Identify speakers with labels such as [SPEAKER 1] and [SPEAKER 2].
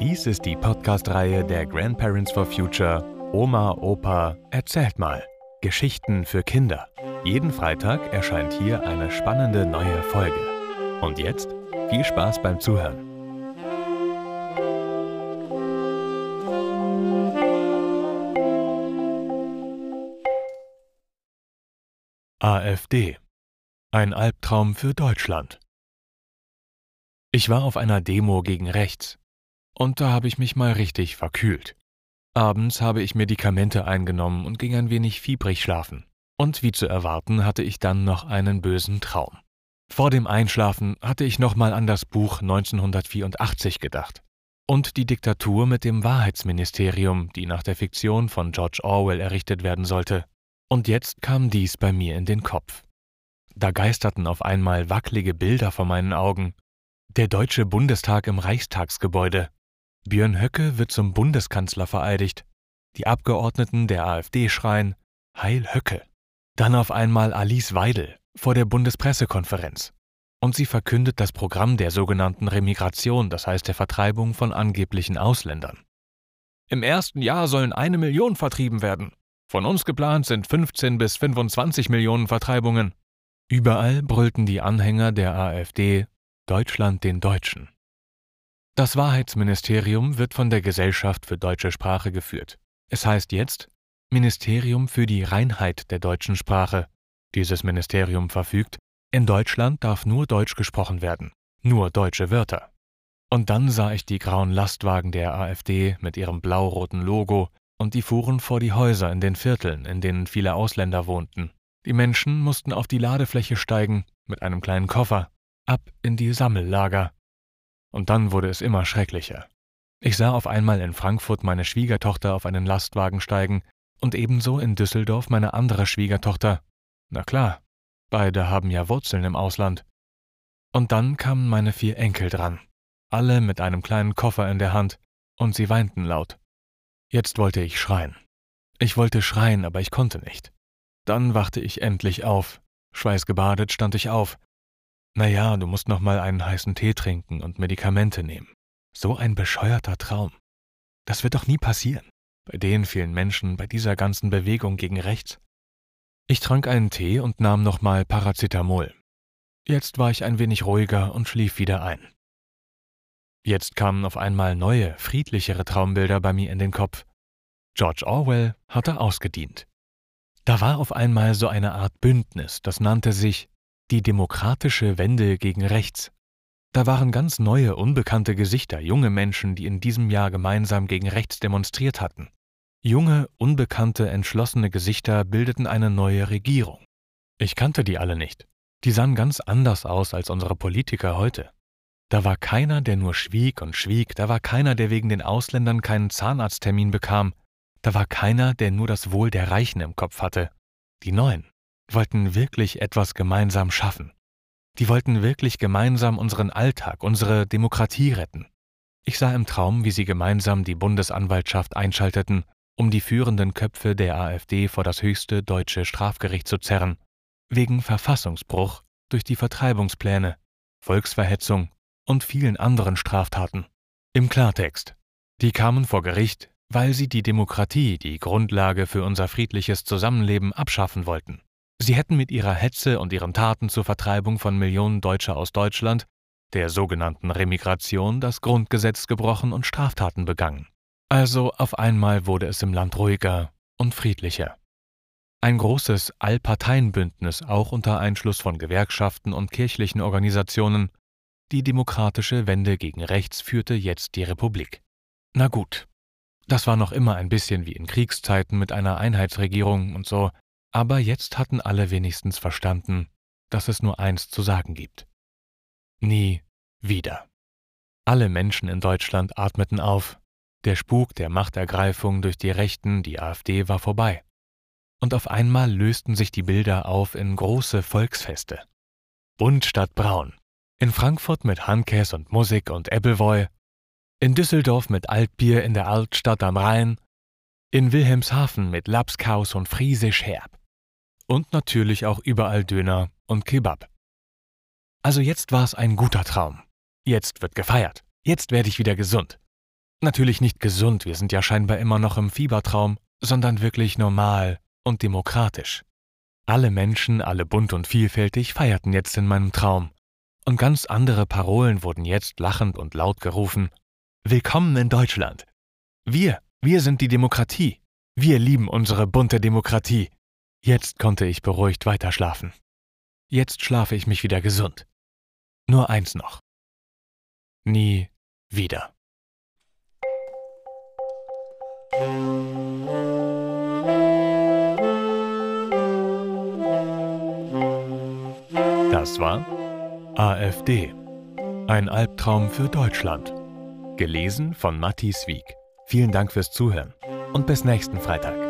[SPEAKER 1] Dies ist die Podcast-Reihe der Grandparents for Future Oma, Opa, erzählt mal. Geschichten für Kinder. Jeden Freitag erscheint hier eine spannende neue Folge. Und jetzt viel Spaß beim Zuhören. AfD. Ein Albtraum für Deutschland. Ich war auf einer Demo gegen rechts. Und da habe ich mich mal richtig verkühlt. Abends habe ich Medikamente eingenommen und ging ein wenig fiebrig schlafen. Und wie zu erwarten, hatte ich dann noch einen bösen Traum. Vor dem Einschlafen hatte ich nochmal an das Buch 1984 gedacht. Und die Diktatur mit dem Wahrheitsministerium, die nach der Fiktion von George Orwell errichtet werden sollte. Und jetzt kam dies bei mir in den Kopf. Da geisterten auf einmal wackelige Bilder vor meinen Augen. Der Deutsche Bundestag im Reichstagsgebäude, Björn Höcke wird zum Bundeskanzler vereidigt. Die Abgeordneten der AfD schreien Heil Höcke. Dann auf einmal Alice Weidel vor der Bundespressekonferenz. Und sie verkündet das Programm der sogenannten Remigration, das heißt der Vertreibung von angeblichen Ausländern. Im ersten Jahr sollen eine Million vertrieben werden. Von uns geplant sind 15 bis 25 Millionen Vertreibungen. Überall brüllten die Anhänger der AfD Deutschland den Deutschen. Das Wahrheitsministerium wird von der Gesellschaft für deutsche Sprache geführt. Es heißt jetzt Ministerium für die Reinheit der deutschen Sprache. Dieses Ministerium verfügt, in Deutschland darf nur Deutsch gesprochen werden, nur deutsche Wörter. Und dann sah ich die grauen Lastwagen der AfD mit ihrem blau-roten Logo und die fuhren vor die Häuser in den Vierteln, in denen viele Ausländer wohnten. Die Menschen mussten auf die Ladefläche steigen mit einem kleinen Koffer, ab in die Sammellager. Und dann wurde es immer schrecklicher. Ich sah auf einmal in Frankfurt meine Schwiegertochter auf einen Lastwagen steigen und ebenso in Düsseldorf meine andere Schwiegertochter. Na klar, beide haben ja Wurzeln im Ausland. Und dann kamen meine vier Enkel dran, alle mit einem kleinen Koffer in der Hand, und sie weinten laut. Jetzt wollte ich schreien. Ich wollte schreien, aber ich konnte nicht. Dann wachte ich endlich auf. Schweißgebadet stand ich auf, naja, du musst noch mal einen heißen Tee trinken und Medikamente nehmen. So ein bescheuerter Traum. Das wird doch nie passieren. Bei den vielen Menschen, bei dieser ganzen Bewegung gegen rechts. Ich trank einen Tee und nahm nochmal Paracetamol. Jetzt war ich ein wenig ruhiger und schlief wieder ein. Jetzt kamen auf einmal neue, friedlichere Traumbilder bei mir in den Kopf. George Orwell hatte ausgedient. Da war auf einmal so eine Art Bündnis, das nannte sich die demokratische Wende gegen rechts. Da waren ganz neue, unbekannte Gesichter, junge Menschen, die in diesem Jahr gemeinsam gegen rechts demonstriert hatten. Junge, unbekannte, entschlossene Gesichter bildeten eine neue Regierung. Ich kannte die alle nicht. Die sahen ganz anders aus als unsere Politiker heute. Da war keiner, der nur schwieg und schwieg, da war keiner, der wegen den Ausländern keinen Zahnarzttermin bekam, da war keiner, der nur das Wohl der Reichen im Kopf hatte. Die Neuen wollten wirklich etwas gemeinsam schaffen. Die wollten wirklich gemeinsam unseren Alltag, unsere Demokratie retten. Ich sah im Traum, wie sie gemeinsam die Bundesanwaltschaft einschalteten, um die führenden Köpfe der AfD vor das höchste deutsche Strafgericht zu zerren, wegen Verfassungsbruch durch die Vertreibungspläne, Volksverhetzung und vielen anderen Straftaten. Im Klartext. Die kamen vor Gericht, weil sie die Demokratie, die Grundlage für unser friedliches Zusammenleben, abschaffen wollten. Sie hätten mit ihrer Hetze und ihren Taten zur Vertreibung von Millionen Deutscher aus Deutschland, der sogenannten Remigration, das Grundgesetz gebrochen und Straftaten begangen. Also auf einmal wurde es im Land ruhiger und friedlicher. Ein großes Allparteienbündnis, auch unter Einschluss von Gewerkschaften und kirchlichen Organisationen, die demokratische Wende gegen rechts führte jetzt die Republik. Na gut, das war noch immer ein bisschen wie in Kriegszeiten mit einer Einheitsregierung und so, aber jetzt hatten alle wenigstens verstanden, dass es nur eins zu sagen gibt. Nie wieder. Alle Menschen in Deutschland atmeten auf. Der Spuk der Machtergreifung durch die Rechten, die AfD, war vorbei. Und auf einmal lösten sich die Bilder auf in große Volksfeste. Bunt statt braun. In Frankfurt mit Handkäs und Musik und Ebbelwoi. In Düsseldorf mit Altbier in der Altstadt am Rhein. In Wilhelmshaven mit Lapskaus und Friesisch herb Und natürlich auch überall Döner und Kebab. Also jetzt war es ein guter Traum. Jetzt wird gefeiert. Jetzt werde ich wieder gesund. Natürlich nicht gesund, wir sind ja scheinbar immer noch im Fiebertraum, sondern wirklich normal und demokratisch. Alle Menschen, alle bunt und vielfältig, feierten jetzt in meinem Traum. Und ganz andere Parolen wurden jetzt lachend und laut gerufen. Willkommen in Deutschland. Wir, wir sind die Demokratie. Wir lieben unsere bunte Demokratie. Jetzt konnte ich beruhigt weiterschlafen. Jetzt schlafe ich mich wieder gesund. Nur eins noch. Nie wieder. Das war AfD. Ein Albtraum für Deutschland. Gelesen von Matthias Wieg. Vielen Dank fürs Zuhören und bis nächsten Freitag.